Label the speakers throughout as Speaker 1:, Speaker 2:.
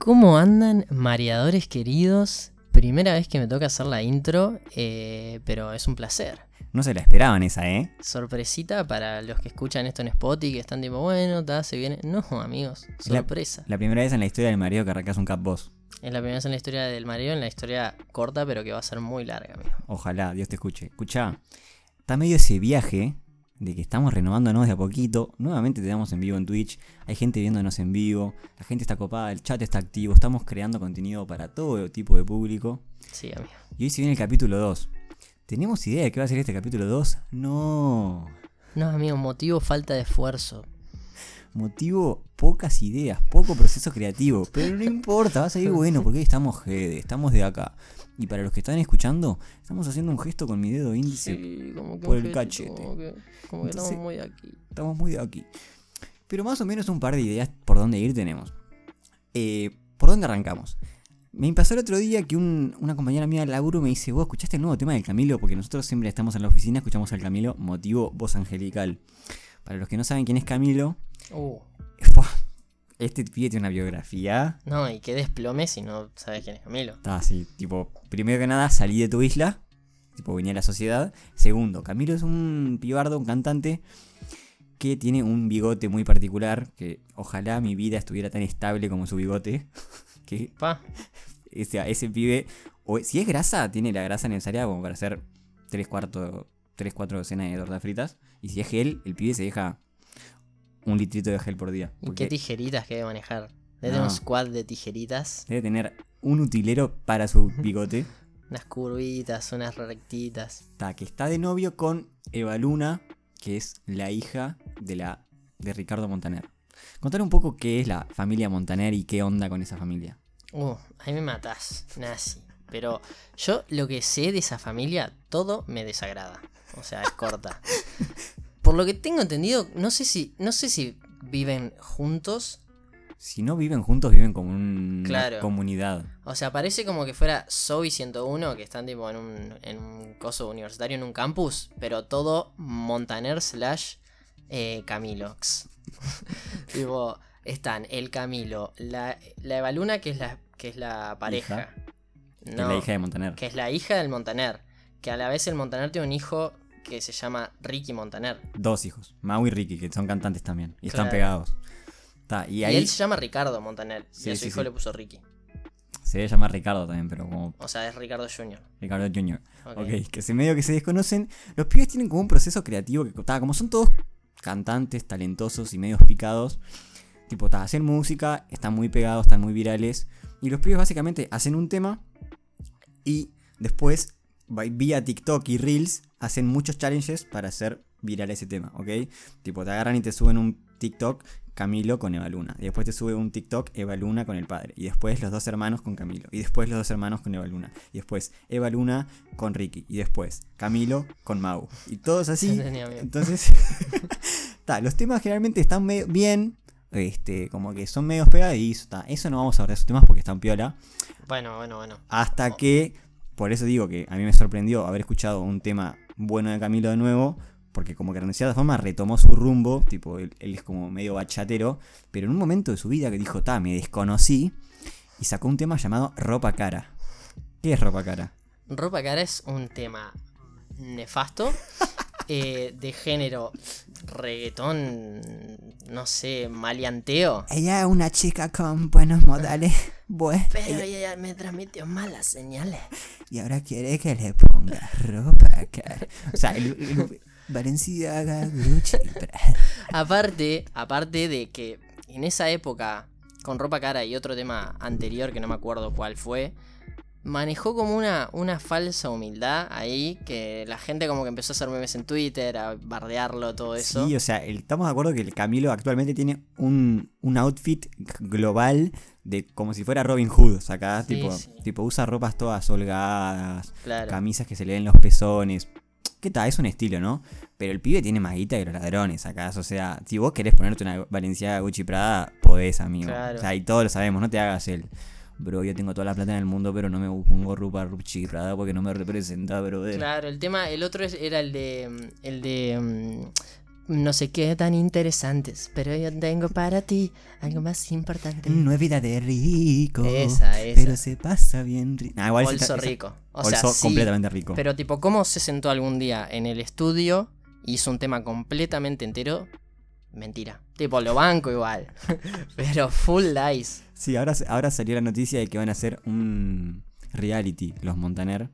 Speaker 1: ¿Cómo andan, mareadores queridos? Primera vez que me toca hacer la intro, eh, pero es un placer.
Speaker 2: No se la esperaban esa, ¿eh?
Speaker 1: Sorpresita para los que escuchan esto en Spotify, que están tipo, bueno, ta, se viene. No, amigos, sorpresa.
Speaker 2: La primera vez en la historia del mareo que arrancas un cap boss.
Speaker 1: Es la primera vez en la historia del mareo, en la historia corta, pero que va a ser muy larga, amigo.
Speaker 2: Ojalá, Dios te escuche. Escucha, está medio ese viaje de que estamos renovándonos de a poquito. Nuevamente tenemos en vivo en Twitch. Hay gente viéndonos en vivo. La gente está copada, el chat está activo. Estamos creando contenido para todo tipo de público.
Speaker 1: Sí, amigo.
Speaker 2: Y hoy se viene el capítulo 2. ¿Tenemos idea de qué va a ser este capítulo 2? No.
Speaker 1: No, amigo, motivo falta de esfuerzo.
Speaker 2: Motivo, pocas ideas, poco proceso creativo. Pero no importa, va a salir bueno porque hoy estamos GD, estamos de acá. Y para los que están escuchando, estamos haciendo un gesto con mi dedo índice
Speaker 1: Sí, como que
Speaker 2: por el
Speaker 1: gesto,
Speaker 2: cachete.
Speaker 1: Como que, como que estamos muy aquí.
Speaker 2: Estamos muy de aquí. Pero más o menos un par de ideas por dónde ir tenemos. Eh, ¿Por dónde arrancamos? Me pasó el otro día que un- una compañera mía del laburo me dice, vos escuchaste el nuevo tema del Camilo, porque nosotros siempre estamos en la oficina, escuchamos al Camilo, motivo voz angelical. Para los que no saben quién es Camilo, ¡fua! Este pibe tiene una biografía.
Speaker 1: no, y qué desplome si no sabes quién es Camilo.
Speaker 2: Está así, tipo, primero que nada, salí de tu isla, tipo, venía a la sociedad. Segundo, Camilo es un pibardo, un cantante que tiene un bigote muy particular, que ojalá mi vida estuviera tan estable como su bigote. que
Speaker 1: Pa,
Speaker 2: ese, ese pibe, o si es grasa, tiene la grasa necesaria como para hacer 3 cuartos, 3, 4 docenas de tortas fritas. Y si es gel, el pibe se deja un litrito de gel por día.
Speaker 1: ¿y qué tijeritas que debe manejar? Debe tener un squad de tijeritas,
Speaker 2: debe tener un utilero para su bigote.
Speaker 1: unas curvitas, unas rectitas.
Speaker 2: Está, que está de novio con Eva Luna, que es la hija de la de Ricardo Montaner. Contar un poco qué es la familia Montaner y qué onda con esa familia.
Speaker 1: Uh, ahí me matás, nazi. Pero yo lo que sé de esa familia, todo me desagrada. O sea, es corta. Por lo que tengo entendido, no sé si, no sé si viven juntos.
Speaker 2: Si no viven juntos, viven como una
Speaker 1: Claro.
Speaker 2: comunidad.
Speaker 1: O sea, parece como que fuera Zoe 101, que están tipo en un, en un coso universitario, en un campus, pero todo Montaner slash eh, Camilox. tipo, están el Camilo, la, la Evaluna, que es la, que es la pareja.
Speaker 2: Que es
Speaker 1: No,
Speaker 2: la hija de Montaner.
Speaker 1: que es la hija del Montaner. Que a la vez el Montaner tiene un hijo que se llama Ricky Montaner.
Speaker 2: Dos hijos, Mau y Ricky, que son cantantes también. Y están pegados. Está, y
Speaker 1: Y,
Speaker 2: ahí
Speaker 1: él se llama Ricardo Montaner. y
Speaker 2: Sí,
Speaker 1: a su
Speaker 2: sí,
Speaker 1: hijo
Speaker 2: sí.
Speaker 1: le puso Ricky.
Speaker 2: se debe llamar Ricardo también, pero como
Speaker 1: O sea, es Ricardo Jr.
Speaker 2: Ricardo Jr.
Speaker 1: Ok.
Speaker 2: Ok, que se medio que se desconocen. Los pibes tienen como un proceso creativo que, ta, como son todos cantantes, talentosos y medios picados, tipo, ta, hacen música, están muy pegados, están muy virales. Y los pibes básicamente hacen un tema y después, vía TikTok y Reels, hacen muchos challenges para hacer viral ese tema, ¿ok? Tipo, te agarran y te suben un TikTok Camilo con Eva Luna. Y después te sube un TikTok Eva Luna con el padre. Y después los dos hermanos con Camilo. Y después los dos hermanos con Eva Luna. Y después Eva Luna con Ricky. Y después Camilo con Mau. Y todos así. Entonces, ta, los temas generalmente están medio bien. Este, como que son medios pegadizos. ta. Eso no vamos a hablar de esos temas porque están piola.
Speaker 1: Bueno, bueno, bueno.
Speaker 2: Hasta que, por eso digo que a mí me sorprendió haber escuchado un tema bueno de Camilo de nuevo, porque como que de cierta forma retomó su rumbo, tipo, él, él es como medio bachatero, pero en un momento de su vida que dijo, ta, me desconocí, y sacó un tema llamado Ropa Cara. ¿Qué es Ropa Cara?
Speaker 1: Ropa cara es un tema nefasto. eh, de género reggaetón, no sé, maleanteo.
Speaker 2: Ella es una chica con buenos modales, pues,
Speaker 1: Pero ella me transmitió malas señales.
Speaker 2: y ahora quiere que le ponga ropa cara. O sea, el, el Balenciaga, Gucci.
Speaker 1: Aparte, aparte de que en esa época, con ropa cara y otro tema anterior que no me acuerdo cuál fue, manejó como una, una falsa humildad ahí, que la gente como que empezó a hacer memes en Twitter, a bardearlo, todo eso.
Speaker 2: Sí, o sea, el- estamos de acuerdo que el Camilo actualmente tiene un, un outfit global de como si fuera Robin Hood, o sea, acá
Speaker 1: Sí,
Speaker 2: tipo,
Speaker 1: sí.
Speaker 2: tipo usa ropas todas holgadas,
Speaker 1: claro.
Speaker 2: camisas que se le ven los pezones. ¿Qué tal? Es un estilo, ¿no? Pero el pibe tiene más guita que los ladrones, acá. O sea, si vos querés ponerte una Valenciaga Gucci Prada, podés, amigo.
Speaker 1: Claro.
Speaker 2: O sea, y todos lo sabemos, no te hagas el. Bro, yo tengo toda la plata en el mundo, pero no me pongo ropa Gucci Prada porque no me representa, brother.
Speaker 1: Claro, el tema, el otro es- era el de. mm, El de. mm, no sé qué tan interesantes, pero yo tengo para ti algo más importante.
Speaker 2: No es vida de rico.
Speaker 1: Esa, esa.
Speaker 2: Pero se pasa bien rico. Ah, igual
Speaker 1: Bolso
Speaker 2: esa-
Speaker 1: rico. O sea, sí,
Speaker 2: completamente rico.
Speaker 1: Pero tipo, ¿cómo se sentó algún día en el estudio y hizo un tema completamente entero? Mentira. Tipo, lo banco igual. pero full lies.
Speaker 2: Sí, ahora, ahora salió la noticia de que van a hacer un reality, los Montaner.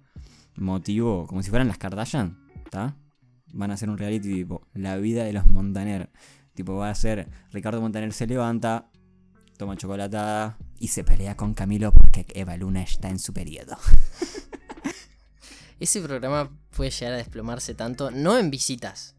Speaker 2: Motivo, como si fueran las Kardashian, ¿está? Van a hacer un reality tipo, la vida de los Montaner. Tipo, va a ser Ricardo Montaner se levanta, toma chocolatada y se pelea con Camilo porque Eva Luna está en su periodo.
Speaker 1: Ese programa puede llegar a desplomarse tanto, no en visitas,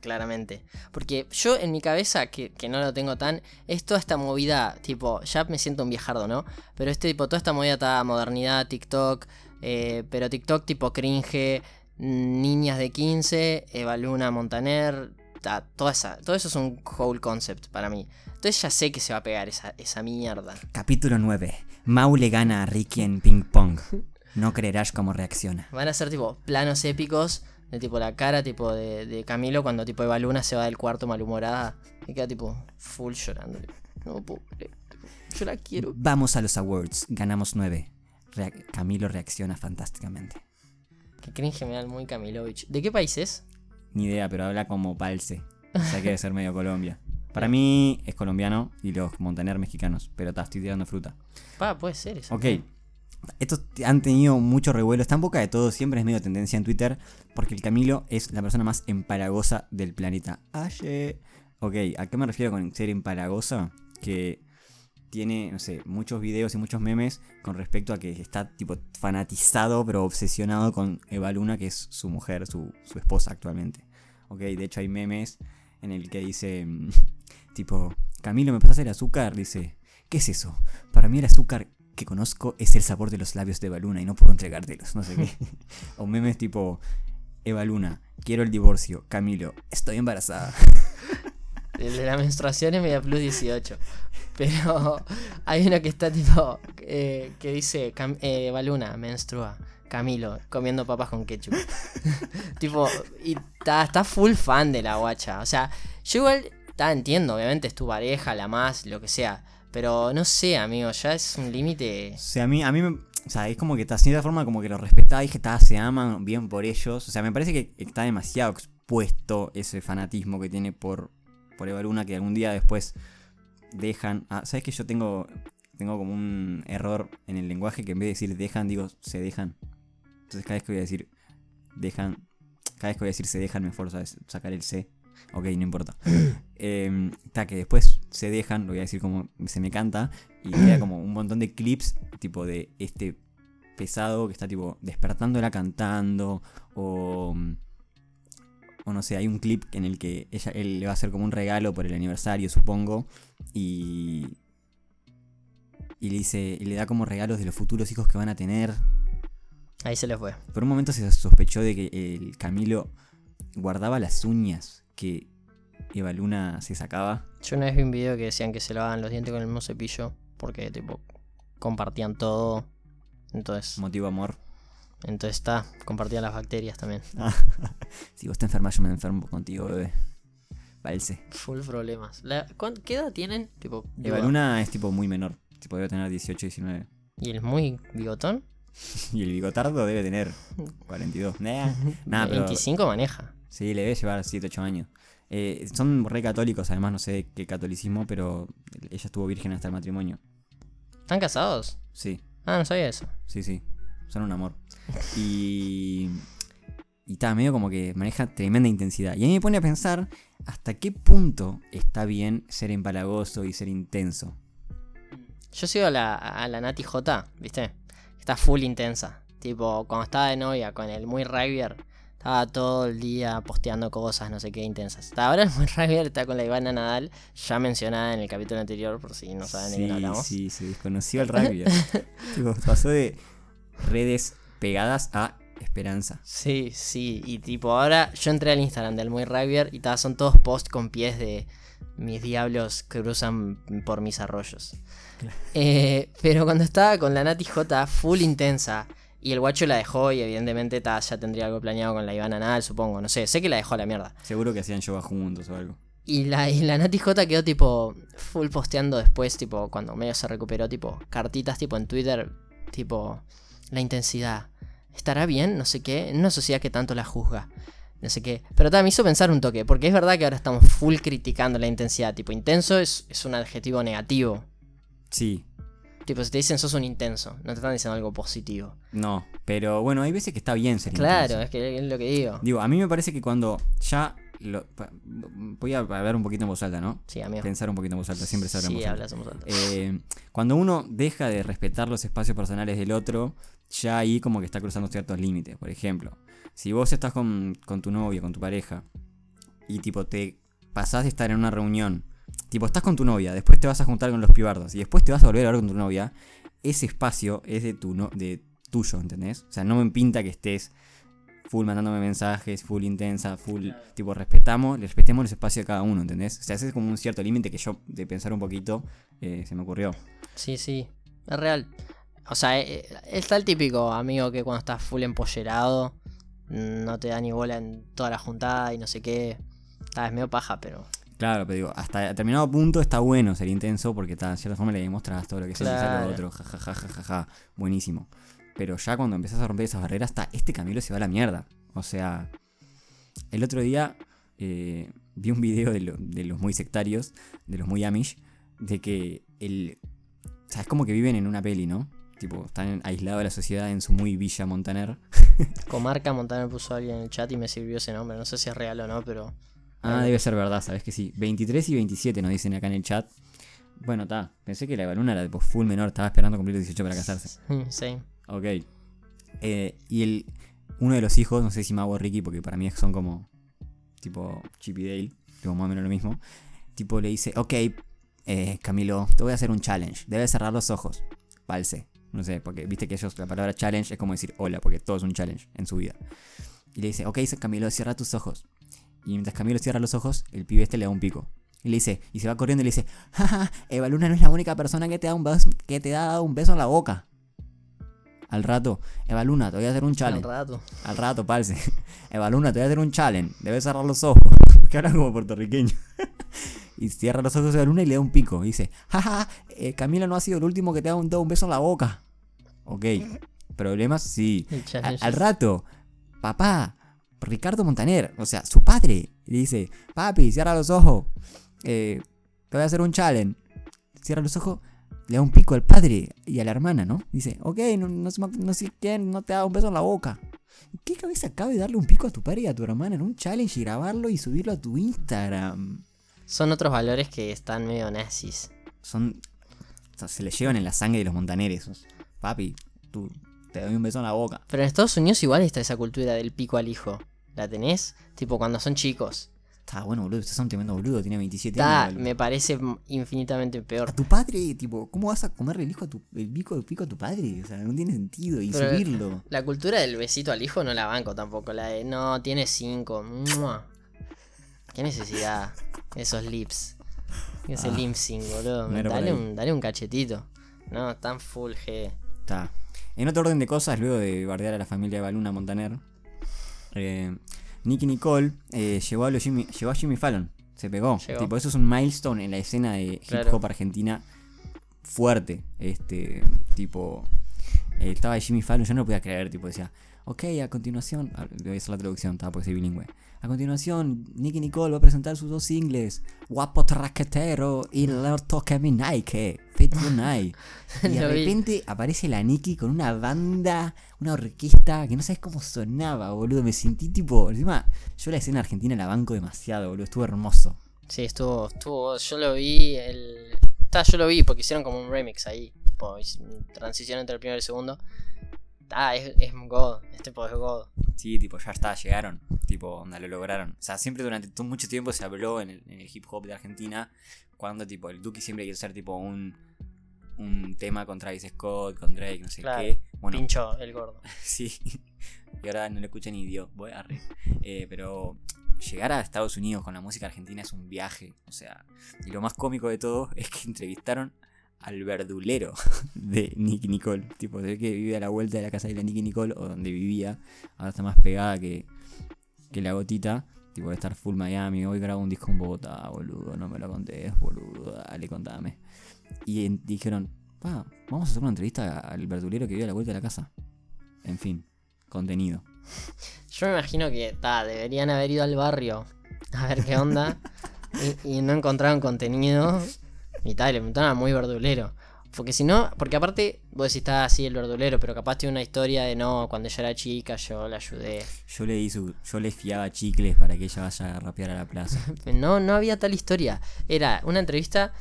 Speaker 1: claramente. Porque yo en mi cabeza, que, que no lo tengo tan, es toda esta movida, tipo, ya me siento un viejardo, ¿no? Pero este tipo, toda esta movida, toda modernidad, TikTok, eh, pero TikTok tipo cringe, niñas de 15, Eva Luna Montaner, ta, toda esa, todo eso es un whole concept para mí. Entonces ya sé que se va a pegar esa, esa mierda.
Speaker 2: Capítulo 9. Mau le gana a Ricky en ping pong. No creerás cómo reacciona.
Speaker 1: Van a ser tipo planos épicos de tipo la cara tipo de, de Camilo cuando tipo Eva Luna se va del cuarto malhumorada y queda tipo full llorando. No puedo creer, Yo la quiero.
Speaker 2: Vamos a los awards. Ganamos 9. Camilo reacciona fantásticamente.
Speaker 1: Que cringe me da muy Camilovich. ¿De qué país es?
Speaker 2: Ni idea, pero habla como palce. O sea que debe ser medio Colombia. Para mí es colombiano y los Montaner mexicanos. Pero ta, estoy tirando fruta.
Speaker 1: Pa, puede ser eso.
Speaker 2: Ok. Estos han tenido mucho revuelo. Está en boca de todos. Siempre es medio tendencia en Twitter. Porque el Camilo es la persona más empalagosa del planeta. Aye. Ok, ¿a qué me refiero con ser empalagosa? Que tiene, no sé, muchos videos y muchos memes con respecto a que está tipo fanatizado pero obsesionado con Eva Luna, que es su mujer, su, su esposa actualmente. Ok, de hecho hay memes en el que dice, mm, tipo, Camilo, ¿me pasas el azúcar? Dice, ¿qué es eso? Para mí el azúcar que conozco es el sabor de los labios de Eva Luna y no puedo entregártelos, no sé qué. o memes tipo, Eva Luna, quiero el divorcio. Camilo, estoy embarazada.
Speaker 1: El de la menstruación es media plus 18. Pero hay uno que está tipo. eh, que dice: Cam- eh, menstrua. Camilo, comiendo papas con ketchup. tipo, y está está full fan de la guacha. O sea, yo igual. ta, entiendo, obviamente es tu pareja, la más, lo que sea. Pero no sé, amigo, ya es un límite.
Speaker 2: O sea, a mí, a mí me, o sea, es como que está de cierta forma como que lo respetaba que ta, se aman bien por ellos. O sea, me parece que está demasiado expuesto ese fanatismo que tiene por, por Eva que algún día después dejan. Ah, ¿sabes que yo tengo, tengo como un error en el lenguaje que en vez de decir dejan, digo se dejan? Entonces cada vez que voy a decir dejan, cada vez que voy a decir se dejan me esfuerzo a sacar el C. Ok, no importa. Eh, está que después se dejan, lo voy a decir como se me canta, y queda como un montón de clips tipo de este pesado que está tipo despertándola cantando o o no sé, hay un clip en el que ella él le va a hacer como un regalo por el aniversario, supongo, y y le dice y le da como regalos de los futuros hijos que van a tener.
Speaker 1: Ahí se le fue.
Speaker 2: Por un momento se sospechó de que el Camilo guardaba las uñas que Eva Luna se sacaba.
Speaker 1: Yo una vez vi un video que decían que se lavaban los dientes con el mismo cepillo. Porque, tipo, compartían todo. Entonces,
Speaker 2: Motivo amor.
Speaker 1: entonces está, compartían las bacterias también.
Speaker 2: si vos te enfermas, yo me enfermo contigo, bebé. Valse.
Speaker 1: Full problemas. La- ¿cuán- ¿Qué edad tienen? Tipo,
Speaker 2: Eva
Speaker 1: digo,
Speaker 2: Luna es tipo muy menor. Tipo, debe tener 18, 19.
Speaker 1: ¿Y el muy bigotón?
Speaker 2: Y el bigotardo debe tener 42. Nah, nah, pero
Speaker 1: 25 maneja.
Speaker 2: Sí, le debe llevar 7, 8 años. Eh, son re católicos, además no sé qué catolicismo, pero ella estuvo virgen hasta el matrimonio.
Speaker 1: ¿Están casados?
Speaker 2: Sí,
Speaker 1: Ah, no sabía eso.
Speaker 2: sí, sí. Son un amor. Y. Y está medio como que maneja tremenda intensidad. Y a mí me pone a pensar hasta qué punto está bien ser empalagoso y ser intenso.
Speaker 1: Yo sigo a la, a la Nati J, ¿viste? Está full intensa. Tipo, cuando estaba de novia con el muy rugbyer, estaba todo el día posteando cosas, no sé qué, intensas. Hasta ahora el muy rugbyer está con la Ivana Nadal, ya mencionada en el capítulo anterior, por si no saben de quién
Speaker 2: Sí,
Speaker 1: hablamos.
Speaker 2: sí, se desconoció el rugby. Tipo, pasó de redes pegadas a esperanza.
Speaker 1: Sí, sí, y tipo ahora yo entré al Instagram del muy rugbyer y son todos posts con pies de mis diablos que cruzan por mis arroyos. Eh, pero cuando estaba con la Nati J full intensa, Y el guacho la dejó y evidentemente ta, ya tendría algo planeado con la Ivana Nadal, supongo. No sé, sé que la dejó a la mierda.
Speaker 2: Seguro que hacían yoga juntos o algo.
Speaker 1: Y la, y la Nati J quedó tipo full posteando después, tipo, cuando medio se recuperó, tipo, cartitas tipo en Twitter, tipo, la intensidad. ¿Estará bien? No sé qué. En una sociedad que tanto la juzga. No sé qué. Pero también me hizo pensar un toque, porque es verdad que ahora estamos full criticando la intensidad. Tipo, intenso es, es un adjetivo negativo.
Speaker 2: Sí,
Speaker 1: Tipo, si te dicen sos un intenso, no te están diciendo algo positivo.
Speaker 2: no. Pero bueno, hay veces que está bien ser
Speaker 1: Claro,
Speaker 2: intenso.
Speaker 1: es que es lo que digo.
Speaker 2: Digo, a mí me parece que cuando ya... lo- voy a hablar un poquito en voz alta, ¿no?
Speaker 1: Sí, amigo.
Speaker 2: Pensar un poquito en voz alta, siempre se habla en
Speaker 1: Sí,
Speaker 2: voz alta.
Speaker 1: hablas en voz alta.
Speaker 2: Eh, cuando uno deja de respetar los espacios personales del otro, ya ahí como que está cruzando ciertos límites. Por ejemplo, si vos estás con, con tu novia, con tu pareja, y tipo te pasás de estar en una reunión, tipo estás con tu novia, después te vas a juntar con los pibardos, y después te vas a volver a hablar con tu novia, ese espacio es de, tu no, de tuyo, ¿entendés? O sea, no me pinta que estés full mandándome mensajes, full intensa, full, tipo, respetamos, respetemos los espacios de cada uno, ¿entendés? O sea, ese es como un cierto límite que yo, de pensar un poquito, eh, se me ocurrió.
Speaker 1: Sí, sí, es real. O sea, eh, eh, está el típico amigo que cuando estás full empollerado no te da ni bola en toda la juntada y no sé qué. Es medio paja, pero.
Speaker 2: Claro, pero digo, hasta determinado punto está bueno ser intenso porque de cierta forma le demuestras todo lo que se dice
Speaker 1: Claro.
Speaker 2: lo otro, jajaja, jajaja, buenísimo. Pero ya cuando empezás a romper esas barreras, está, este Camilo se va a la mierda. O sea, el otro día eh, vi un video de, lo- de los muy sectarios, de los muy Amish, de que el... O sea, es como que viven en una peli, ¿no? Tipo, están aislados de la sociedad en su muy villa Montaner.
Speaker 1: Comarca Montaner puso a alguien en el chat y me sirvió ese nombre. No sé si es real o no, pero.
Speaker 2: Ah, debe ser verdad, sabes que sí. 23 y 27 nos dicen acá en el chat. Bueno, está. Pensé que la Evaluna era tipo full menor, estaba esperando cumplir los 18 para casarse.
Speaker 1: Sí.
Speaker 2: Ok. Eh, y el, uno de los hijos, no sé si Mago o Ricky, porque para mí son como tipo Chip y Dale, tipo más o menos lo mismo. Tipo le dice, ok, eh, Camilo, te voy a hacer un challenge. Debes cerrar los ojos. Valse. No sé, porque viste que ellos la palabra challenge es como decir hola, porque todo es un challenge en su vida. Y le dice, ok, Camilo, cierra tus ojos. Y mientras Camilo cierra los ojos, el pibe este le da un pico. Y le dice, y se va corriendo y le dice, jaja, Eva Luna no es la única persona que te da un beso, que te da un beso en la boca. Al rato, Eva Luna, te voy a hacer un
Speaker 1: Al
Speaker 2: challenge.
Speaker 1: rato.
Speaker 2: Al rato, parce. Eva Luna, te voy a hacer un challenge. Debes cerrar los ojos. Que habla como puertorriqueño. y cierra los ojos Eva Luna y le da un pico. Y dice, jaja, eh, Camila no ha sido el último que te ha dado un beso en la boca. Ok. ¿Problemas? Sí. A- al rato, papá, Ricardo Montaner, o sea, su padre, le dice, papi, cierra los ojos, eh, te voy a hacer un challenge. Cierra los ojos, le da un pico al padre y a la hermana, ¿no? Dice, ok, no, no, sé- no sé quién, no te da un beso en la boca. ¿Qué cabeza cabe darle un pico a tu padre y a tu hermana en un challenge y grabarlo y subirlo a tu Instagram?
Speaker 1: Son otros valores que están medio nazis.
Speaker 2: Son. o sea, se le llevan en la sangre de los montaneres. Papi, tú te doy un beso en la boca.
Speaker 1: Pero en Estados Unidos igual está esa cultura del pico al hijo. ¿La tenés? Tipo cuando son chicos.
Speaker 2: Está bueno, boludo. Estás un tremendo boludo, tiene 27
Speaker 1: Está,
Speaker 2: años.
Speaker 1: me parece infinitamente
Speaker 2: A
Speaker 1: peor.
Speaker 2: tu padre, tipo, ¿cómo vas a comerle el hijo a tu, el pico, el pico a tu padre? O sea, no tiene sentido. Y
Speaker 1: Pero-
Speaker 2: subirlo.
Speaker 1: La cultura del besito al hijo no la banco tampoco. La de, no, tiene cinco. ¡mua! ¿Qué necesidad? Esos lips. Ese
Speaker 2: Ah,
Speaker 1: lip sync, boludo. Dale un, dale un cachetito. No, tan full G.
Speaker 2: Está. En otro orden de cosas, luego de bardear a la familia de Baluna Montaner, eh, Nicky Nicole eh, llevó, a Jimmy, llevó a Jimmy Fallon. Se pegó.
Speaker 1: Llegó.
Speaker 2: Tipo, eso es un milestone en la escena de hip
Speaker 1: Claro.
Speaker 2: hop argentina fuerte. Este, tipo, eh, estaba Jimmy Fallon, yo no lo podía creer, tipo, decía, ok, a continuación, ah, voy a hacer la traducción, estaba porque soy bilingüe. A continuación, Nicky Nicole va a presentar sus dos singles, Guapo Traquetero y Lord Toque Mi Nike, Fit Night. Y de repente aparece la Nicky con una banda, una orquesta que no sabes cómo sonaba, boludo. Me sentí tipo. Encima, yo la escena argentina la banco demasiado, boludo. Estuvo hermoso.
Speaker 1: Sí, estuvo, estuvo, yo lo vi, el... Ta, yo lo vi porque hicieron como un remix ahí, tipo, transición entre el primero y el segundo. Ah, es, es God, este tipo es God.
Speaker 2: Sí, tipo, ya está, llegaron. Tipo, onda, lo lograron. O sea, siempre durante todo- mucho tiempo se habló en el, en el hip hop de Argentina. Cuando, tipo, el Duki siempre quiere ser, tipo, un. Un tema con Travis Scott, con Drake, no sé
Speaker 1: Claro,
Speaker 2: qué. Bueno,
Speaker 1: Pincho el gordo.
Speaker 2: Sí. Y ahora no lo escucha ni Dios. Voy a re. Eh, pero llegar a Estados Unidos con la música argentina es un viaje. O sea, y lo más cómico de todo es que entrevistaron al verdulero de Nicky Nicole. Tipo, ve que vive a la vuelta de la casa de la Nicky Nicole, o donde vivía. Ahora está más pegada que, que la gotita. Tipo, de estar full Miami. Hoy grabo un disco en Bogotá, boludo. No me lo contés, boludo. Dale, contame. Y en- dijeron, "Pa, vamos a hacer una entrevista al verdulero que vive a la vuelta de la casa. En fin, contenido.
Speaker 1: Yo me imagino que ta, deberían haber ido al barrio a ver qué onda y, y no encontraron contenido y tal, le preguntaron a muy verdulero. Porque si no, porque aparte vos decís está así el verdulero, pero capaz tiene una historia de no, cuando ella era chica yo la ayudé.
Speaker 2: Yo le su, yo le fiaba chicles para que ella vaya a rapear a la plaza.
Speaker 1: No, no había tal historia. Era una entrevista,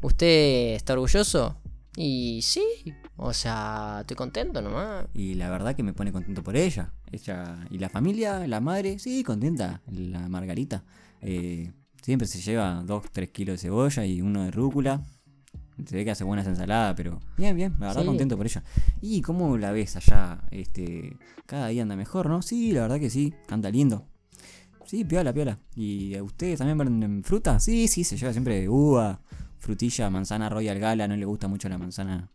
Speaker 1: ¿usted está orgulloso? Y sí, o sea, estoy contento nomás.
Speaker 2: Y la verdad que me pone contento por ella. Ella y la familia, la madre, sí, contenta. La Margarita. Eh, siempre se lleva 2-3 kilos de cebolla y uno de rúcula. Se ve que hace buenas ensaladas, pero bien, bien, la verdad
Speaker 1: Sí.
Speaker 2: contento por ella. ¿Y cómo la ves allá? Este, cada día anda mejor, ¿no? Sí, la verdad que sí, canta lindo. Sí, piola, piola. ¿Y a ustedes también venden fruta? Sí, sí, se lleva siempre uva, frutilla, manzana Royal Gala, no le gusta mucho la manzana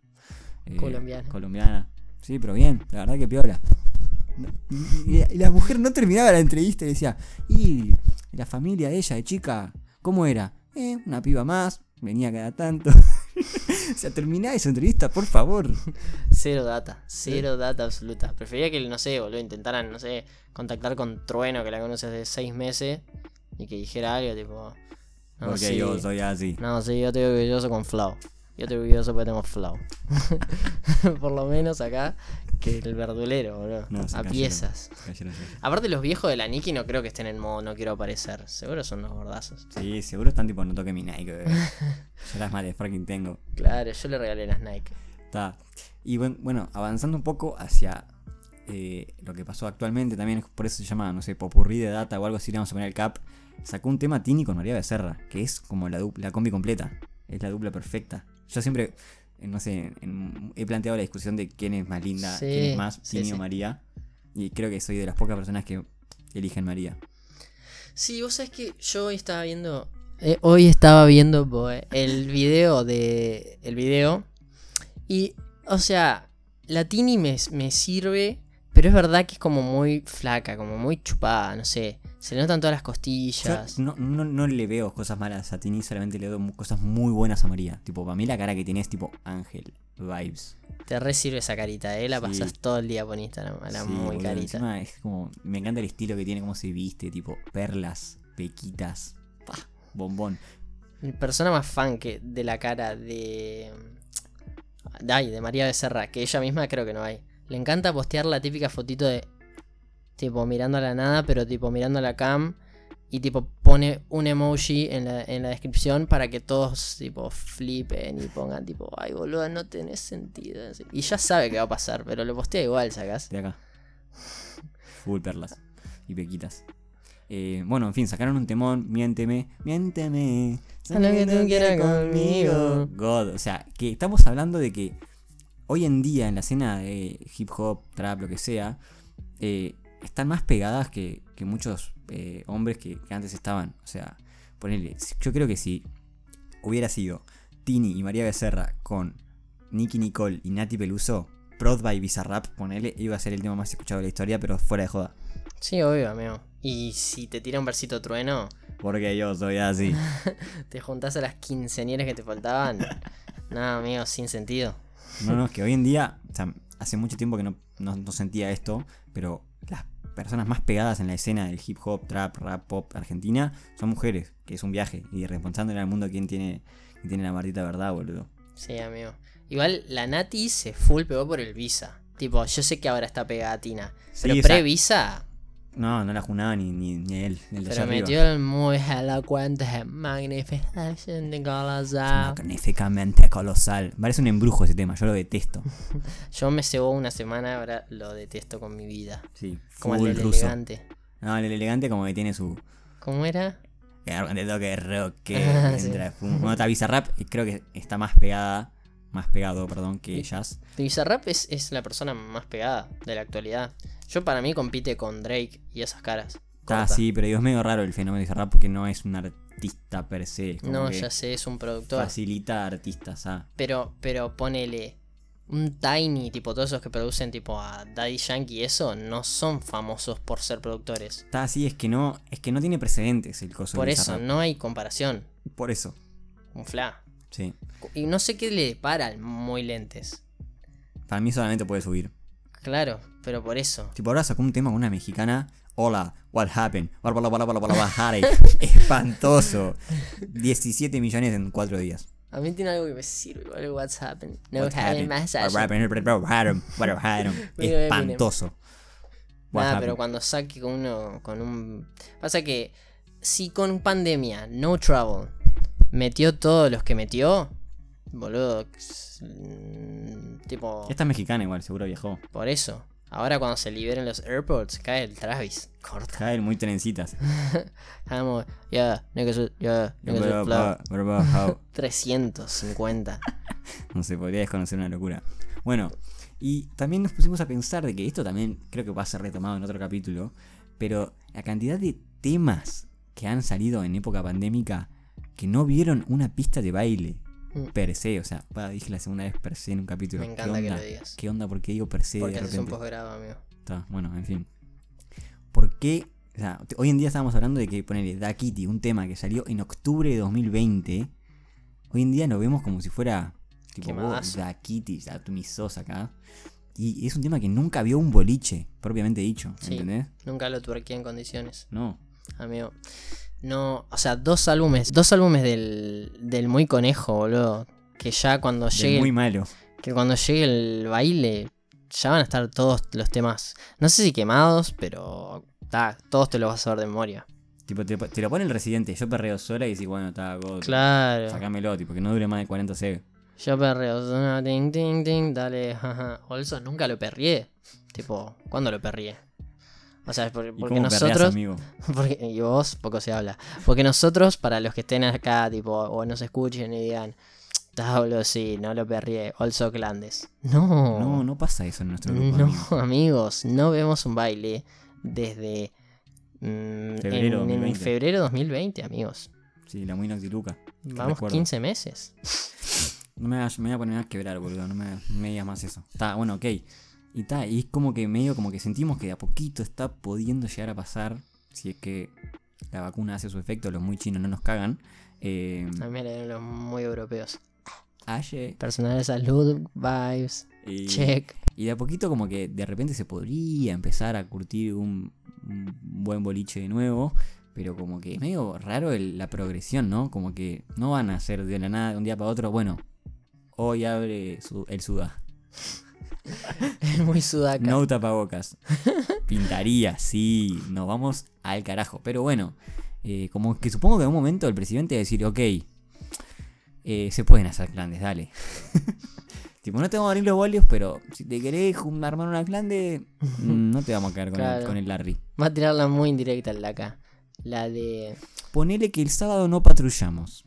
Speaker 2: eh,
Speaker 1: Colombiana.
Speaker 2: colombiana. Sí, pero bien, la verdad que piola. Y, la mujer no terminaba la entrevista y decía, y la familia de ella, de chica, ¿cómo era? Eh, una piba más, venía cada tanto. o sea, terminá esa entrevista, por favor.
Speaker 1: Cero data, cero data absoluta. Prefería que, no sé, boludo, intentaran, no sé, contactar con Trueno, que la conoces de seis meses, y que dijera algo tipo. No,
Speaker 2: Porque
Speaker 1: sí,
Speaker 2: yo soy así.
Speaker 1: No, sí, yo estoy orgulloso con Flow. Yo estoy orgulloso porque tengo Flow. Por lo menos acá, que el verdulero, boludo.
Speaker 2: No, se
Speaker 1: a
Speaker 2: cayeron.
Speaker 1: piezas.
Speaker 2: Cayeron, cayeron.
Speaker 1: Aparte, los viejos de la Niki no creo que estén en modo no quiero aparecer. Seguro son unos gordazos.
Speaker 2: Sí, seguro están tipo, no toque mi Nike, bebé. Yo las motherfucking tengo.
Speaker 1: Claro, yo le regalé las Nike.
Speaker 2: Está. Y buen- bueno, avanzando un poco hacia eh, lo que pasó actualmente, también por eso se llama, no sé, Popurrí de Data o algo así, le vamos a poner el cap. Sacó un tema Tini con María Becerra, que es como la, dupla, la combi completa. Es la dupla perfecta. Yo siempre, no sé, en- he planteado la discusión de quién es más linda,
Speaker 1: Sí,
Speaker 2: quién es más, Tini
Speaker 1: sí.
Speaker 2: o María. Y creo que soy de las pocas personas que eligen María.
Speaker 1: Sí, vos sabés que yo hoy estaba viendo. eh, hoy estaba viendo boe, el video de. El video. Y. O sea. La Tini me, me sirve. Pero es verdad que es como muy flaca, como muy chupada, no sé. Se le notan todas las
Speaker 2: Yo
Speaker 1: costillas.
Speaker 2: no, no, no le veo cosas malas a Tini, solamente le veo cosas muy buenas a María. Tipo, para mí la cara que tiene es tipo ángel, vibes.
Speaker 1: Te re sirve esa carita, eh. La
Speaker 2: Sí.
Speaker 1: pasas todo el día por Instagram. A la
Speaker 2: Sí,
Speaker 1: muy carita.
Speaker 2: es como, me encanta el estilo que tiene, cómo se viste, tipo perlas, pequitas, pa, bombón.
Speaker 1: Mi persona más fan que de la cara de. de, ay, de María Becerra, que ella misma creo que no hay. Le encanta postear la típica fotito de. Tipo mirando a la nada, pero tipo mirando a la cam. Y tipo pone un emoji en la, en la descripción para que todos tipo flipen y pongan tipo, ay boludo, no tenés sentido. Y ya sabe qué va a pasar, pero lo postea igual, sacás.
Speaker 2: De acá. Full perlas y pequitas. Eh, bueno, en fin, sacaron un temón, miénteme, miénteme.
Speaker 1: Haz lo que tú quieras conmigo.
Speaker 2: God, o sea, que estamos hablando de que hoy en día en la escena de hip hop, trap, lo que sea, eh, están más pegadas que, que muchos eh, hombres que, que antes estaban. O sea, ponele, si- yo creo que si hubiera sido Tini y María Becerra con Nicky Nicole y Nati Peluso, Prod by Bizarrap, ponele, iba a ser el tema más escuchado de la historia, pero fuera de joda.
Speaker 1: Sí, obvio, amigo. Y si te tira un versito trueno,
Speaker 2: Porque yo soy así.
Speaker 1: te juntás a las quinceañeras que te faltaban. Nada, amigo, sin sentido.
Speaker 2: No, no, es que hoy en día, o sea, hace mucho tiempo que no, no- no sentía esto, pero las personas más pegadas en la escena del hip hop, trap, rap, pop argentina son mujeres, que es un viaje. Y responsándole al mundo quién tiene, quién tiene la maldita verdad, boludo.
Speaker 1: Sí, amigo. Igual la Nati se full pegó por el Visa. Tipo, yo sé que ahora está pegada a Tina.
Speaker 2: Sí,
Speaker 1: Pero pre-Visa,
Speaker 2: No, no la junaba ni, ni, ni él, el de allá
Speaker 1: pero
Speaker 2: arriba.
Speaker 1: metió el muy elocuente Magnification de Colosal.
Speaker 2: Magníficamente colosal. Parece un embrujo ese tema, yo lo detesto.
Speaker 1: Yo me cebó una semana, ahora lo detesto con mi vida.
Speaker 2: Sí,
Speaker 1: Como el del
Speaker 2: ruso.
Speaker 1: elegante.
Speaker 2: No, el elegante como que tiene su...
Speaker 1: ¿Cómo era?
Speaker 2: Que de toque rock, que entra. Bueno, está Bizarrap, y creo que está más pegada, más pegado, perdón, que ellas.
Speaker 1: Bizarrap es, es la persona más pegada de la actualidad. Yo para mí compite con Drake y esas caras.
Speaker 2: Ah,
Speaker 1: Corta.
Speaker 2: sí, pero digo, es medio raro el fenómeno de Bizarrap porque no es un ar- artista per se. como
Speaker 1: No,
Speaker 2: que
Speaker 1: ya sé, es un productor.
Speaker 2: Facilita a artistas, ah.
Speaker 1: Pero, pero ponele. Un Tiny, tipo todos esos que producen tipo a Daddy Yankee y eso, no son famosos por ser productores.
Speaker 2: Está así, es que no, es que no tiene precedentes el coso de
Speaker 1: Por eso, no hay comparación.
Speaker 2: Por eso,
Speaker 1: Un fla.
Speaker 2: Sí.
Speaker 1: Y no sé qué le para al muy lentes.
Speaker 2: Para mí solamente puede subir.
Speaker 1: Claro, pero por eso.
Speaker 2: Tipo, ahora sacó un tema con una mexicana. Hola, what happened? Espantoso. 17 millones en 4 días.
Speaker 1: A mí tiene algo que me sirve, What's happened. No
Speaker 2: What
Speaker 1: having
Speaker 2: happened?
Speaker 1: Eminem.
Speaker 2: Espantoso.
Speaker 1: Nada, pero cuando saque con uno. con un. Pasa que. Si con pandemia, no travel, metió todos los que metió. Boludo. mm, Tipo.
Speaker 2: Esta es mexicana igual, seguro viajó.
Speaker 1: Por eso. Ahora cuando se liberen los airports, cae el Travis. Corta.
Speaker 2: Caen muy trencitas.
Speaker 1: Vamos, with flow. 350.
Speaker 2: No se podría desconocer una locura. Bueno, y también nos pusimos a pensar de que esto también creo que va a ser retomado en otro capítulo, pero la cantidad de temas que han salido en época pandémica que no vieron una pista de baile
Speaker 1: Mm.
Speaker 2: per se, o sea, dije la segunda vez per se en un capítulo.
Speaker 1: Me
Speaker 2: ¿Qué
Speaker 1: encanta que lo digas.
Speaker 2: ¿Qué onda? ¿Por qué digo per se
Speaker 1: Porque
Speaker 2: de
Speaker 1: haces un
Speaker 2: repente?
Speaker 1: posgrado, amigo.
Speaker 2: Está, bueno, en fin. ¿Por qué? O sea, hoy en día estábamos hablando de que ponerle Da Kitty, un tema que salió en octubre de 2020. Hoy en día lo vemos como si fuera tipo oh, Da Kitty, ya tú mis sos acá. Y es un tema que nunca vio un boliche, propiamente dicho,
Speaker 1: Sí.
Speaker 2: ¿entendés?
Speaker 1: Nunca lo tuerqué en condiciones,
Speaker 2: No.
Speaker 1: amigo. No, o sea, dos álbumes, dos álbumes del, del muy conejo, boludo. Que ya cuando
Speaker 2: Del
Speaker 1: llegue,
Speaker 2: muy malo.
Speaker 1: que cuando llegue el baile, ya van a estar todos los temas. No sé si quemados, pero ta, todos te los vas a ver de memoria.
Speaker 2: Tipo, te, te lo pone el residente, yo perreo sola y decís, bueno, está, God,
Speaker 1: Claro.
Speaker 2: sacámelo, tipo, que no dure más de 40 segundos.
Speaker 1: Yo perreo, suena ting ting ting, dale, jaja. O eso nunca lo perrié. Tipo, ¿cuándo lo perrié? O sea, por-
Speaker 2: ¿Y
Speaker 1: porque
Speaker 2: cómo
Speaker 1: nosotros.
Speaker 2: amigo?
Speaker 1: Porque, y vos, poco se habla. Porque nosotros, para los que estén acá, tipo, o nos escuchen y digan, "Ta, boludo, sí, no lo perrié, also Clandes. No,
Speaker 2: No, no pasa eso en nuestro grupo,
Speaker 1: no,
Speaker 2: amigo.
Speaker 1: amigos, no vemos un baile desde. mm,
Speaker 2: Febrero
Speaker 1: en, en
Speaker 2: 2020.
Speaker 1: febrero 2020, amigos.
Speaker 2: Sí, la muy Noctiluca.
Speaker 1: Vamos
Speaker 2: recuerdo.
Speaker 1: 15 meses.
Speaker 2: No me, voy a poner a quebrar, boludo. No me, me digas más eso. Está, bueno, ok. Y está, y es como que medio como que sentimos que de a poquito está pudiendo llegar a pasar. Si es que la vacuna hace su efecto, los muy chinos no nos cagan. Eh,
Speaker 1: A mí me leen los muy europeos.
Speaker 2: Aye,
Speaker 1: Personal de salud, vibes,
Speaker 2: y,
Speaker 1: check.
Speaker 2: y de a poquito como que de repente se podría empezar a curtir un, un buen boliche de nuevo. Pero como que es medio raro el- la progresión, ¿no? Como que no van a hacer de la nada de un día para otro. Bueno, hoy abre su- el Sudá.
Speaker 1: Es muy sudaca.
Speaker 2: No tapabocas. Pintaría, sí. Nos vamos al carajo. Pero bueno, eh, como que supongo que en un momento el presidente va a decir, ok, eh, se pueden hacer clandes, dale. tipo, no te vamos a abrir los bolios, pero si te querés armar una clande, no te vamos a caer con, el, con el Larry.
Speaker 1: Va a tirarla muy indirecta la acá. La de.
Speaker 2: Ponele que el sábado no patrullamos.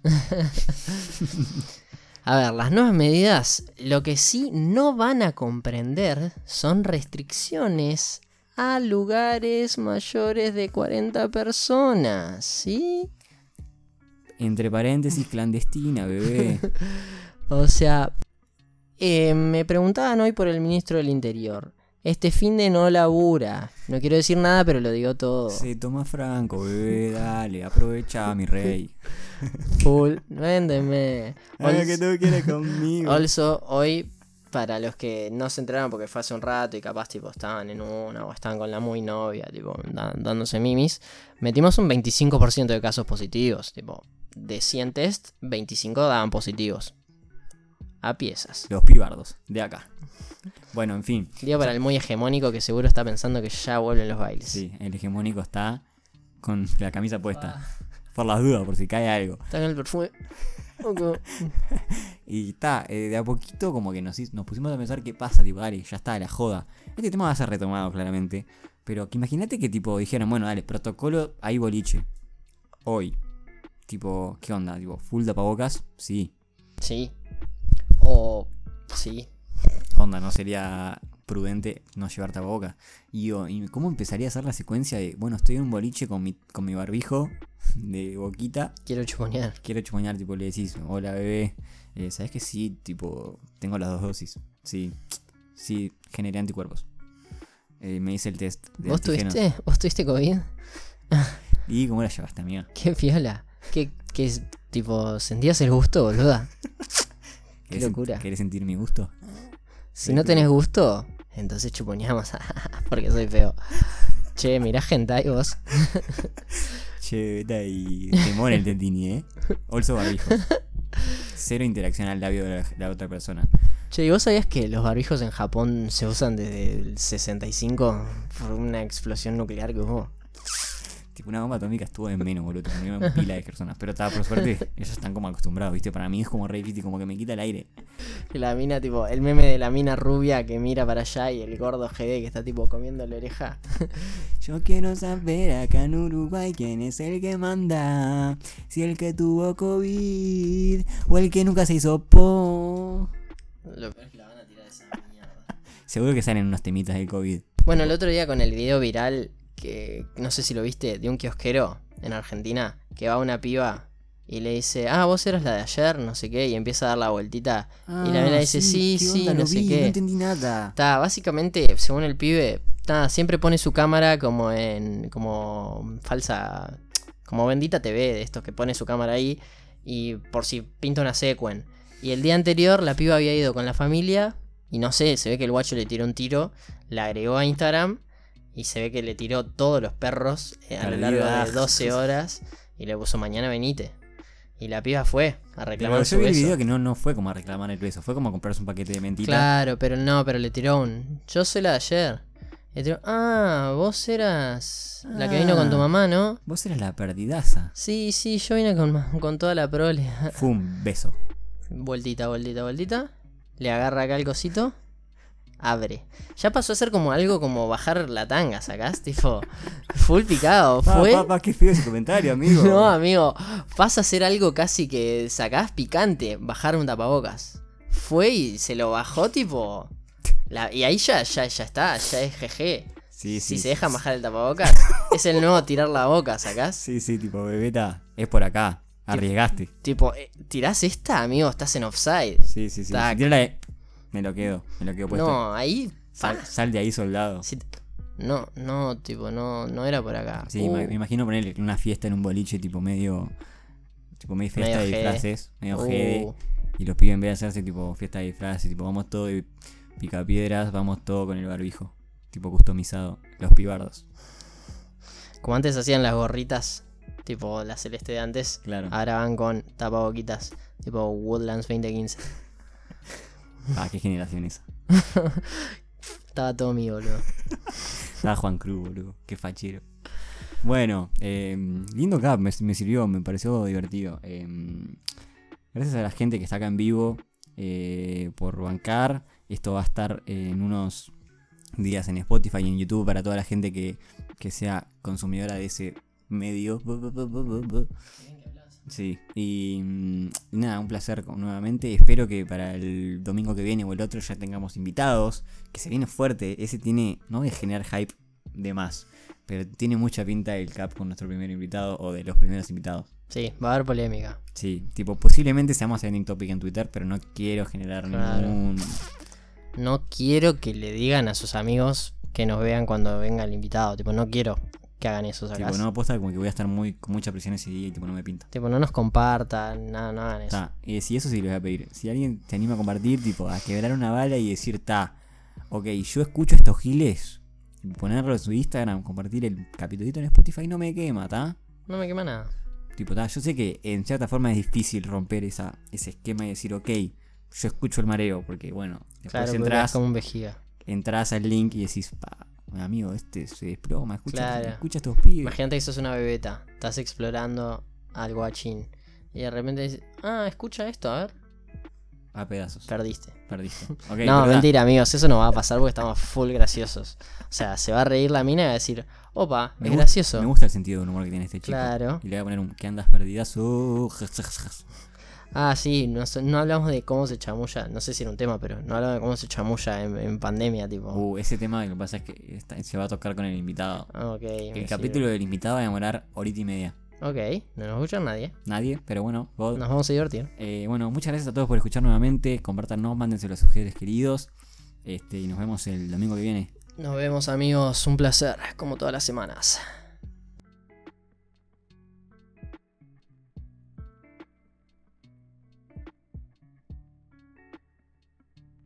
Speaker 1: A ver, las nuevas medidas, lo que sí no van a comprender son restricciones a lugares mayores de 40 personas, ¿sí?
Speaker 2: Entre paréntesis, clandestina, bebé.
Speaker 1: O sea, eh, me preguntaban hoy por el ministro del Interior. Este fin de no labura. No quiero decir nada, pero lo digo todo.
Speaker 2: Se toma franco, bebé, dale, aprovecha, mi rey.
Speaker 1: Full, véndeme. Also-
Speaker 2: que tú quieres conmigo.
Speaker 1: Also, hoy, para los que no se enteraron porque fue hace un rato y capaz tipo estaban en una o estaban con la muy novia, tipo, dándose mimis, metimos un 25% de casos positivos. Tipo, de 100 test, 25 daban positivos. A piezas.
Speaker 2: Los pibardos, de acá. Bueno, en fin.
Speaker 1: Digo para el muy hegemónico que seguro está pensando que ya vuelven los bailes.
Speaker 2: Sí, el hegemónico está con la camisa puesta. Por las dudas, por si cae algo.
Speaker 1: Está con el perfume.
Speaker 2: Y está, eh, de a poquito como que nos, nos pusimos a pensar qué pasa, tipo, dale, ya está, la joda. Este tema va a ser retomado claramente. Pero que imagínate que tipo dijeron, bueno, dale, protocolo, hay boliche. Hoy. Tipo, ¿qué onda? Tipo, full tapabocas, sí.
Speaker 1: Sí. O. Sí.
Speaker 2: Onda, no sería prudente no llevar tapabocas. Y yo, ¿y cómo empezaría a hacer la secuencia de, bueno, estoy en un boliche con mi, con mi barbijo de boquita,
Speaker 1: Quiero chuponear.
Speaker 2: quiero chupoñar, tipo, le decís, hola bebé, eh, ¿sabes que sí? Tipo, tengo las dos dosis. Sí, sí, generé anticuerpos. Eh, me hice el test de
Speaker 1: ¿Vos
Speaker 2: antígenos.
Speaker 1: tuviste? ¿Vos tuviste COVID?
Speaker 2: ¿Y cómo la llevaste, amiga?
Speaker 1: Qué piola. ¿Qué, qué tipo, sentías el gusto, boluda? Qué
Speaker 2: ¿Querés sen-
Speaker 1: locura.
Speaker 2: ¿Querés sentir mi gusto?
Speaker 1: Si no tenés gusto, entonces chuponeamos. Porque soy feo. Che, mirá hentai vos.
Speaker 2: Che, beta y temor el tendini, ¿eh? Also barbijo. Cero interacción al labio de la, la otra persona.
Speaker 1: Che, ¿y vos sabías que los barbijos en Japón se usan desde el 65 por una explosión nuclear que hubo?
Speaker 2: Tipo, una bomba atómica estuvo en menos, boludo. Murió una pila de personas. Pero estaba, por suerte, ellos están como acostumbrados, ¿viste? Para mí es como re difícil, como que me quita el aire.
Speaker 1: La mina, tipo, el meme de la mina rubia que mira para allá y el gordo GD que está, tipo, comiendo la oreja.
Speaker 2: Yo quiero saber acá en Uruguay quién es el que manda. Si el que tuvo COVID o el que nunca se hizo po.
Speaker 1: Lo peor es que la van a tirar esa mierda.
Speaker 2: Seguro que salen unos temitas del COVID.
Speaker 1: Bueno, el otro día con el video viral, que no sé si lo viste, de un kiosquero en Argentina, que va una piba y le dice, ah, vos eras la de ayer, no sé qué, y empieza a dar la vueltita. y la mina dice, sí,
Speaker 2: Ah, ¿qué
Speaker 1: sí,
Speaker 2: onda?
Speaker 1: no sé
Speaker 2: vi,
Speaker 1: qué.
Speaker 2: No entendí nada.
Speaker 1: Está, básicamente, según el pibe, está, siempre pone su cámara como en. como falsa. como bendita TV, de estos que pone su cámara ahí. Y por si pinta una secuen. Y el día anterior la piba había ido con la familia. Y no sé, se ve que el guacho le tiró un tiro. La agregó a Instagram. Y se ve que le tiró todos los perros eh, a lo largo de
Speaker 2: Perdidas.
Speaker 1: 12 horas. Y le puso mañana venite. Y la piba fue a reclamar
Speaker 2: Pero
Speaker 1: su
Speaker 2: yo vi el
Speaker 1: beso.
Speaker 2: video que no, no fue como a reclamar el beso, fue como a comprarse un paquete de mentiras.
Speaker 1: Claro, pero no, pero le tiró un. Yo soy la de ayer. Le tiró. Ah, vos eras la que vino con tu
Speaker 2: Ah.
Speaker 1: mamá, ¿no?
Speaker 2: Vos eras la perdidaza.
Speaker 1: Sí, sí, yo vine con, con toda la prole.
Speaker 2: Fue un beso.
Speaker 1: vueltita, vueltita, vueltita. Le agarra acá el cosito. Abre. Ya pasó a ser como algo como bajar la tanga, ¿sacás? Tipo, full picado.
Speaker 2: Pa,
Speaker 1: Fue.
Speaker 2: pa, pa, qué feo ese comentario, amigo.
Speaker 1: No, amigo. Pasa a ser algo casi que sacás picante. Bajar un tapabocas. Fue y se lo bajó, tipo. la- y ahí ya, ya, ya está, ya es GG.
Speaker 2: Sí, sí.
Speaker 1: si se
Speaker 2: sí,
Speaker 1: deja
Speaker 2: sí.
Speaker 1: bajar el tapabocas, es el nuevo tirar la boca, ¿sacás?
Speaker 2: Sí, sí, tipo, bebeta, es por acá. Arriesgaste.
Speaker 1: Tipo, eh, ¿tirás esta, amigo? Estás en offside.
Speaker 2: Sí, sí, sí.
Speaker 1: Tac.
Speaker 2: Si tira la de- Me lo quedo, me lo quedo puesto.
Speaker 1: No, ahí.
Speaker 2: Sal, de ahí, soldado.
Speaker 1: Si- no, no, tipo, no, no era por acá.
Speaker 2: Sí,
Speaker 1: Uh,
Speaker 2: me, me imagino ponerle una fiesta en un boliche, tipo medio. Tipo medio fiesta
Speaker 1: Medio
Speaker 2: de disfraces, medio
Speaker 1: uh,
Speaker 2: jede. Y los pibes en vez de hacerse tipo fiesta de disfraces, tipo vamos todo de picapiedras, vamos todo con el barbijo. Tipo customizado. Los pibardos.
Speaker 1: Como antes hacían las gorritas, tipo la celeste de antes.
Speaker 2: Claro.
Speaker 1: Ahora van con tapaboquitas, tipo Woodlands 2015.
Speaker 2: Ah, qué generación esa.
Speaker 1: Estaba todo mío, boludo.
Speaker 2: Ah, Juan Cruz, boludo. Qué fachero. Bueno, eh, lindo cap, me, me sirvió, me pareció divertido. Eh, gracias a la gente que está acá en vivo eh, por bancar. Esto va a estar en unos días en Spotify y en YouTube para toda la gente que, que sea consumidora de ese medio. Sí, y mm, nada, un placer nuevamente. Espero que para el domingo que viene o el otro ya tengamos invitados. Que se viene fuerte. Ese tiene, no voy a generar hype de más, pero tiene mucha pinta el cap con nuestro primer invitado o de los primeros invitados.
Speaker 1: Sí, va a haber polémica.
Speaker 2: Sí, tipo, posiblemente seamos trending topic en Twitter, pero no quiero generar
Speaker 1: Claro.
Speaker 2: ningún.
Speaker 1: No quiero que le digan a sus amigos que nos vean cuando venga el invitado. Tipo, no quiero que hagan eso, ¿sacás?
Speaker 2: Tipo, no aposta como que voy a estar muy con mucha presión ese día y tipo no me pinta.
Speaker 1: Tipo, no nos compartan, nada, no hagan eso.
Speaker 2: Ta, y si eso sí les voy a pedir. Si alguien se anima a compartir, tipo, a quebrar una bala y decir, ta, ok, yo escucho estos giles, ponerlo en su Instagram, compartir el capitulito en Spotify no me quema, ¿ta?
Speaker 1: No me quema nada.
Speaker 2: Tipo, ta, yo sé que en cierta forma es difícil romper esa, ese esquema y decir, ok, yo escucho el mareo, porque bueno, después
Speaker 1: Claro,
Speaker 2: entras,
Speaker 1: como un vejiga.
Speaker 2: entras al link y decís, pa, amigo, este se desploma, escucha,
Speaker 1: Claro.
Speaker 2: escucha estos pibes.
Speaker 1: Imagínate que sos una bebeta, estás explorando al guachín. Y de repente dices, ah, escucha esto, a ver.
Speaker 2: A pedazos,
Speaker 1: Perdiste.
Speaker 2: perdiste.
Speaker 1: No,
Speaker 2: verdad.
Speaker 1: mentira, amigos, eso no va a pasar porque estamos full graciosos. O sea, se va a reír la mina y va a decir, opa,
Speaker 2: Me
Speaker 1: es gracioso.
Speaker 2: Me gusta el sentido del humor que tiene este chico.
Speaker 1: Claro.
Speaker 2: Y le voy a poner un que andas perdidazo.
Speaker 1: Ah, sí, no, no hablamos de cómo se chamulla, no sé si era un tema, pero no hablamos de cómo se chamulla en, en pandemia, tipo.
Speaker 2: Uh, ese tema lo que pasa es que está- se va a tocar con el invitado.
Speaker 1: Ah, ok.
Speaker 2: El
Speaker 1: sirve.
Speaker 2: capítulo del invitado va a demorar horita y media.
Speaker 1: Ok, no nos escucha nadie.
Speaker 2: Nadie, pero bueno, God.
Speaker 1: Nos vamos a divertir.
Speaker 2: Eh, bueno, muchas gracias a todos por escuchar nuevamente. Compártanos, mándenselo a sus seres queridos. Este, y nos vemos el domingo que viene.
Speaker 1: Nos vemos amigos, un placer, como todas las semanas.